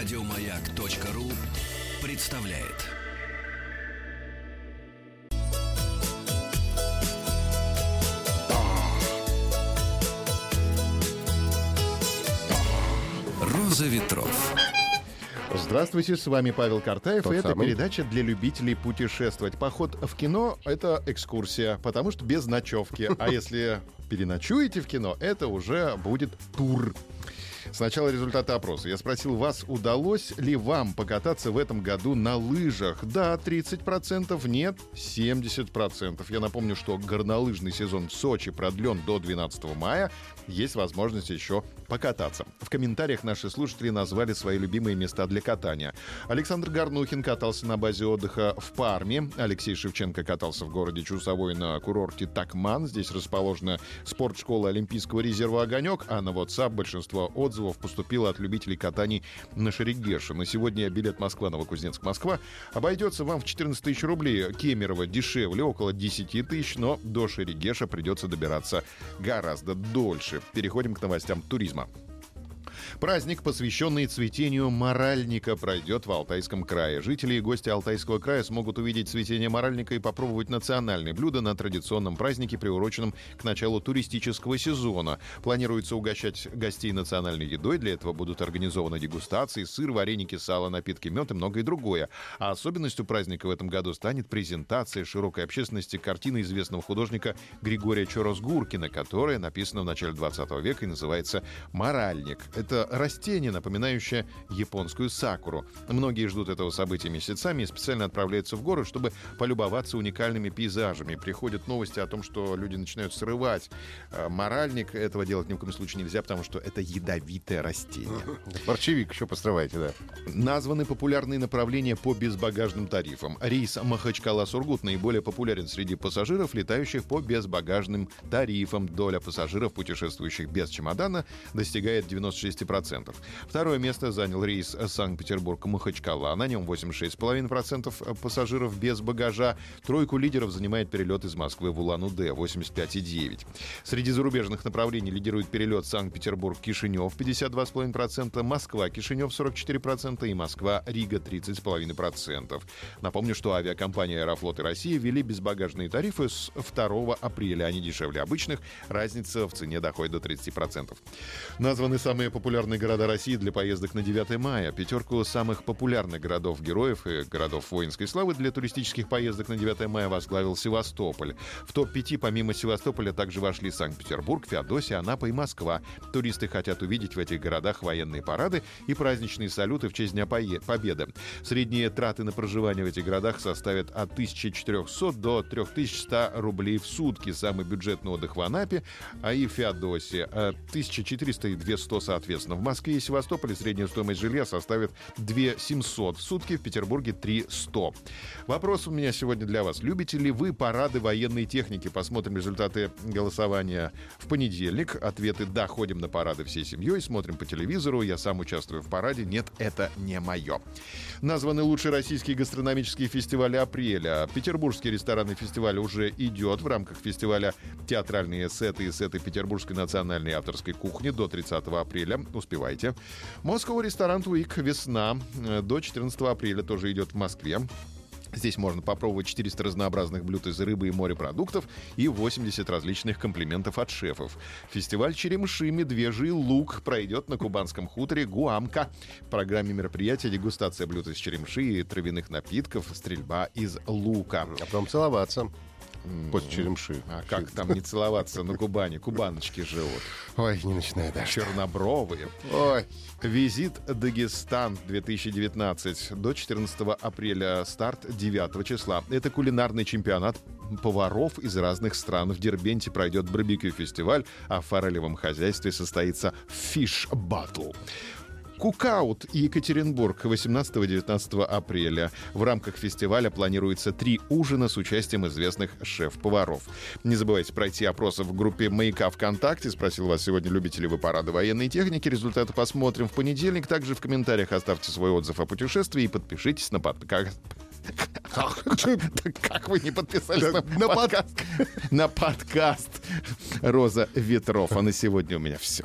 Радиомаяк.ру представляет. Роза ветров. Здравствуйте, с вами Павел Картаев, Тот и это самый. передача для любителей путешествовать. Поход в кино — это экскурсия, потому что без ночевки. А если переночуете в кино, это уже будет тур. Сначала результаты опроса. Я спросил вас, удалось ли вам покататься в этом году на лыжах? Да, 30%, нет, 70%. Я напомню, что горнолыжный сезон в Сочи продлен до 12 мая. Есть возможность еще покататься. В комментариях наши слушатели назвали свои любимые места для катания. Александр Горнухин катался на базе отдыха в Парме. Алексей Шевченко катался в городе Чусовой на курорте Такман. Здесь расположена спортшкола Олимпийского резерва «Огонек», а на WhatsApp большинство отзывов поступило от любителей катаний на Шерегеше. На сегодня билет Москва-Новокузнецк-Москва обойдется вам в 14 тысяч рублей. Кемерово дешевле, около 10 тысяч, но до Шерегеша придется добираться гораздо дольше. Переходим к новостям туризма. Бесплатно. Праздник, посвященный цветению моральника, пройдет в Алтайском крае. Жители и гости Алтайского края смогут увидеть цветение моральника и попробовать национальные блюда на традиционном празднике, приуроченном к началу туристического сезона. Планируется угощать гостей национальной едой. Для этого будут организованы дегустации, сыр, вареники, сало, напитки, мед и многое другое. А особенностью праздника в этом году станет презентация широкой общественности картины известного художника Григория Чорос-Гуркина, которая написана в начале 20 века и называется «Моральник». Это растение, напоминающее японскую сакуру. Многие ждут этого события месяцами и специально отправляются в горы, чтобы полюбоваться уникальными пейзажами. Приходят новости о том, что люди начинают срывать э, моральник. Этого делать ни в коем случае нельзя, потому что это ядовитое растение. Борчевик еще построите, да. Названы популярные направления по безбагажным тарифам. Рейс Махачкала-Сургут наиболее популярен среди пассажиров, летающих по безбагажным тарифам. Доля пассажиров, путешествующих без чемодана, достигает 96%. Второе место занял рейс Санкт-Петербург-Махачкала. На нем 86,5% пассажиров без багажа. Тройку лидеров занимает перелет из Москвы в Улан-Удэ 85,9%. Среди зарубежных направлений лидирует перелет Санкт-Петербург-Кишинев 52,5%, Москва-Кишинев 44% и Москва-Рига 30,5%. Напомню, что авиакомпания «Аэрофлот» и «Россия» ввели безбагажные тарифы с 2 апреля. Они дешевле обычных. Разница в цене доходит до 30%. Названы самые популярные города России для поездок на 9 мая. Пятерку самых популярных городов-героев и городов воинской славы для туристических поездок на 9 мая возглавил Севастополь. В топ-5 помимо Севастополя также вошли Санкт-Петербург, Феодосия, Анапа и Москва. Туристы хотят увидеть в этих городах военные парады и праздничные салюты в честь Дня Победы. Средние траты на проживание в этих городах составят от 1400 до 3100 рублей в сутки. Самый бюджетный отдых в Анапе, а и Феодосии. э, 1400 и 200 соответственно. В Москве и Севастополе средняя стоимость жилья составит 2700 в сутки, в Петербурге 3100. Вопрос у меня сегодня для вас. Любите ли вы парады военной техники? Посмотрим результаты голосования в понедельник. Ответы «да», ходим на парады всей семьей, смотрим по телевизору, я сам участвую в параде. Нет, это не мое. Названы лучшие российские гастрономические фестивали апреля. Петербургский ресторанный фестиваль уже идет в рамках фестиваля «Театральные сеты» и сеты Петербургской национальной авторской кухни до 30 апреля. Успевайте. Moscow Restaurant Week «Весна» э, до 14 апреля тоже идет в Москве. Здесь можно попробовать 400 разнообразных блюд из рыбы и морепродуктов и 80 различных комплиментов от шефов. Фестиваль «Черемши. Медвежий лук» пройдет на кубанском хуторе Гуамка. В программе мероприятия дегустация блюд из черемши и травяных напитков, стрельба из лука. А потом целоваться. После черемши. А как там не целоваться на Кубани? Кубаночки живут. Ой, не начинай даже. Чернобровые. Ой. Визит Дагестан 2019 до 14 апреля, старт 9 числа. Это кулинарный чемпионат поваров из разных стран. В Дербенте пройдет барбекю-фестиваль, а в форелевом хозяйстве состоится фиш батл. Кукаут и Екатеринбург 18-19 апреля. В рамках фестиваля планируется три ужина с участием известных шеф-поваров. Не забывайте пройти опрос в группе «Маяка ВКонтакте». Спросил вас сегодня, любите ли вы парады военной техники. Результаты посмотрим в понедельник. Также в комментариях оставьте свой отзыв о путешествии и подпишитесь на подкаст. Как вы не подписались на, на под- подкаст? На подкаст «Роза ветров». А на сегодня у меня все.